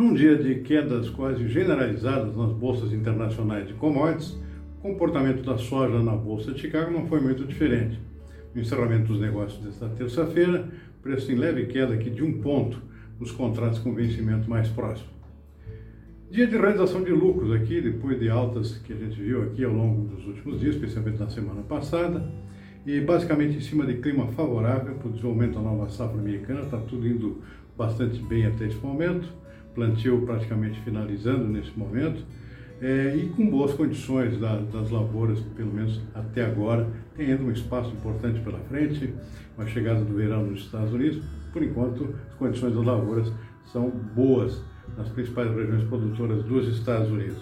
Num dia de quedas quase generalizadas nas bolsas internacionais de commodities, o comportamento da soja na Bolsa de Chicago não foi muito diferente. No encerramento dos negócios desta terça-feira, preço em leve queda aqui de um ponto nos contratos com vencimento mais próximo. Dia de realização de lucros aqui, depois de altas que a gente viu aqui ao longo dos últimos dias, especialmente na semana passada e basicamente em cima de clima favorável para o desenvolvimento da nova safra americana, está tudo indo bastante bem até esse momento, plantio praticamente finalizando nesse momento, é, e com boas condições da, das lavouras, pelo menos até agora, tem ainda um espaço importante pela frente, com a chegada do verão nos Estados Unidos, por enquanto as condições das lavouras são boas nas principais regiões produtoras dos Estados Unidos.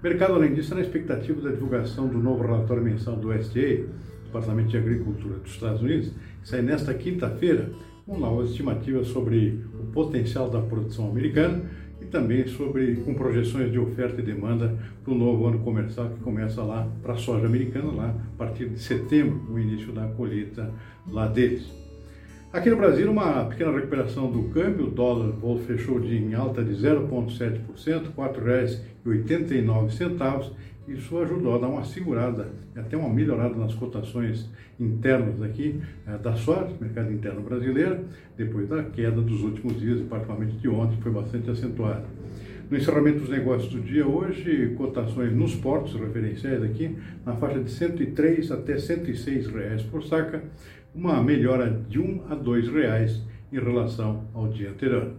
O mercado, além disso, é na expectativa da divulgação do novo relatório mensal do USDA, Departamento de Agricultura dos Estados Unidos, que sai nesta quinta-feira, com novas estimativas sobre o potencial da produção americana e também sobre com projeções de oferta e demanda para o novo ano comercial que começa lá para a soja americana, lá a partir de setembro, o início da colheita lá deles. Aqui no Brasil, uma pequena recuperação do câmbio, o dólar fechou de em alta de 0,7%, R$ 4,89 isso ajudou a dar uma segurada, até uma melhorada nas cotações internas aqui eh, da soja, mercado interno brasileiro, depois da queda dos últimos dias, particularmente de ontem, que foi bastante acentuada. No encerramento dos negócios do dia hoje, cotações nos portos referenciais aqui, na faixa de 103 até 106 reais por saca, uma melhora de 1 a 2 reais em relação ao dia anterior.